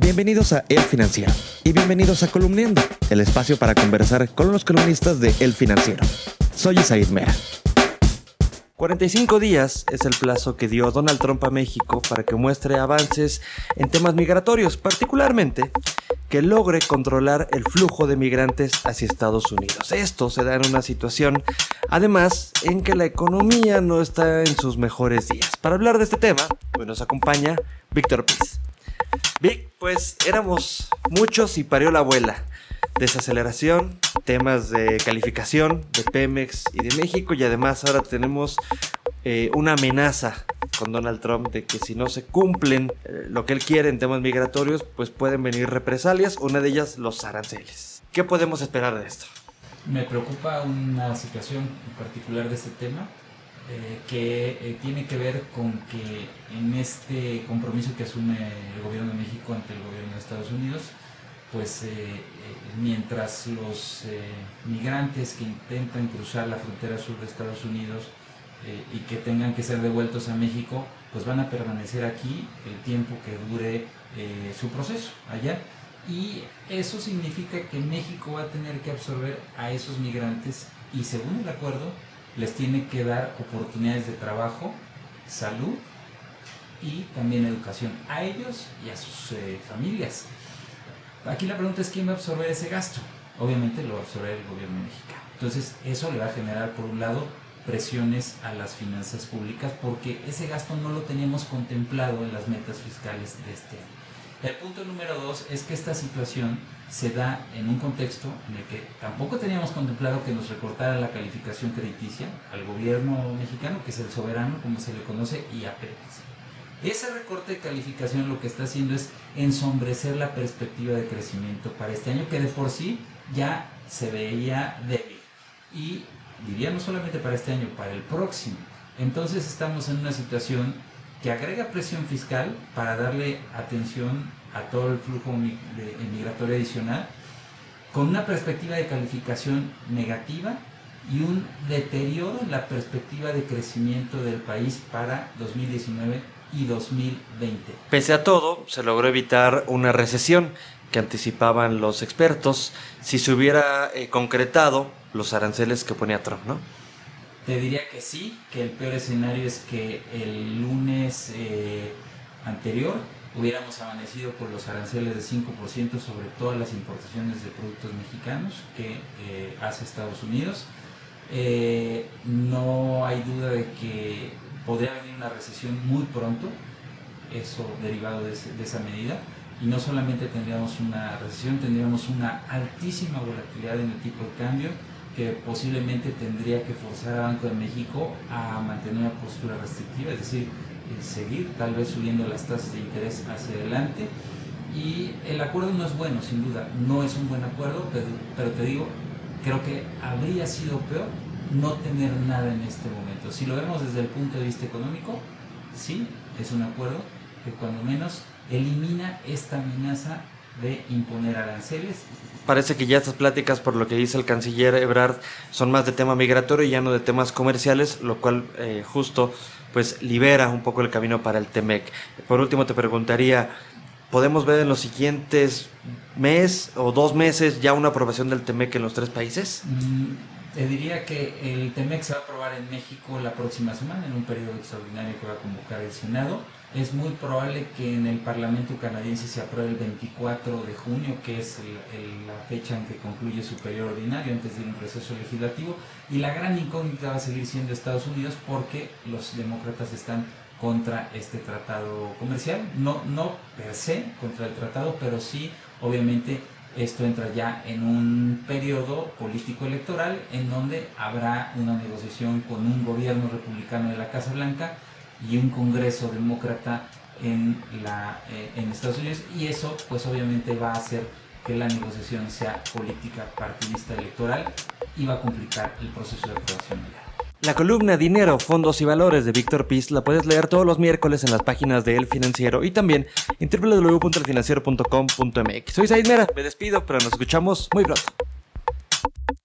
Bienvenidos a El Financiero y bienvenidos a Columniendo, el espacio para conversar con los columnistas de El Financiero. Soy Isaid Mera. 45 días es el plazo que dio Donald Trump a México para que muestre avances en temas migratorios, particularmente que logre controlar el flujo de migrantes hacia Estados Unidos. Esto se da en una situación, además, en que la economía no está en sus mejores días. Para hablar de este tema, hoy nos acompaña Víctor Piz. Vic, pues éramos muchos y parió la abuela. Desaceleración, temas de calificación de Pemex y de México y además ahora tenemos eh, una amenaza con Donald Trump de que si no se cumplen eh, lo que él quiere en temas migratorios, pues pueden venir represalias, una de ellas los aranceles. ¿Qué podemos esperar de esto? Me preocupa una situación en particular de este tema, eh, que eh, tiene que ver con que en este compromiso que asume el gobierno de México ante el gobierno de Estados Unidos, pues eh, mientras los migrantes que intentan cruzar la frontera sur de Estados Unidos y que tengan que ser devueltos a México, pues van a permanecer aquí el tiempo que dure su proceso allá. Y eso significa que México va a tener que absorber a esos migrantes y según el acuerdo, les tiene que dar oportunidades de trabajo, salud y también educación a ellos y a sus eh, familias. Aquí la pregunta es quién va a absorber ese gasto. Obviamente lo va a absorber el gobierno mexicano. Entonces eso le va a generar por un lado presiones a las finanzas públicas porque ese gasto no lo teníamos contemplado en las metas fiscales de este año. El punto número dos es que esta situación se da en un contexto en el que tampoco teníamos contemplado que nos recortara la calificación crediticia al gobierno mexicano, que es el soberano, como se le conoce, y a Ese recorte de calificación lo que está haciendo es ensombrecer la perspectiva de crecimiento para este año, que de por sí ya se veía débil. Y diría no solamente para este año, para el próximo. Entonces estamos en una situación que agrega presión fiscal para darle atención a todo el flujo migratorio adicional, con una perspectiva de calificación negativa y un deterioro en la perspectiva de crecimiento del país para 2019 y 2020. Pese a todo, se logró evitar una recesión que anticipaban los expertos si se hubiera eh, concretado los aranceles que ponía Trump, ¿no? Te diría que sí, que el peor escenario es que el lunes eh, anterior hubiéramos amanecido con los aranceles de 5% sobre todas las importaciones de productos mexicanos que eh, hace Estados Unidos. Eh, no hay duda de que podría venir una recesión muy pronto, eso derivado de, de esa medida. Y no solamente tendríamos una recesión, tendríamos una altísima volatilidad en el tipo de cambio que posiblemente tendría que forzar a Banco de México a mantener una postura restrictiva, es decir, seguir tal vez subiendo las tasas de interés hacia adelante. Y el acuerdo no es bueno, sin duda, no es un buen acuerdo, pero, pero te digo, creo que habría sido peor no tener nada en este momento. Si lo vemos desde el punto de vista económico, sí, es un acuerdo que cuando menos elimina esta amenaza de imponer aranceles. Parece que ya estas pláticas, por lo que dice el canciller Ebrard, son más de tema migratorio y ya no de temas comerciales, lo cual eh, justo pues libera un poco el camino para el TEMEC. Por último te preguntaría, ¿podemos ver en los siguientes mes o dos meses ya una aprobación del TEMEC en los tres países? Mm, te diría que el TEMEC se va a aprobar en México la próxima semana en un periodo extraordinario que va a convocar el Senado es muy probable que en el Parlamento canadiense se apruebe el 24 de junio, que es la fecha en que concluye su periodo ordinario antes de un receso legislativo. Y la gran incógnita va a seguir siendo Estados Unidos porque los demócratas están contra este tratado comercial. No, no per se contra el tratado, pero sí, obviamente, esto entra ya en un periodo político electoral en donde habrá una negociación con un gobierno republicano de la Casa Blanca y un Congreso demócrata en, la, eh, en Estados Unidos. Y eso pues obviamente va a hacer que la negociación sea política partidista electoral y va a complicar el proceso de aprobación La columna Dinero, Fondos y Valores de Víctor Piz la puedes leer todos los miércoles en las páginas de El Financiero y también en www.elfinanciero.com.mx. Soy Said Mera, me despido, pero nos escuchamos muy pronto.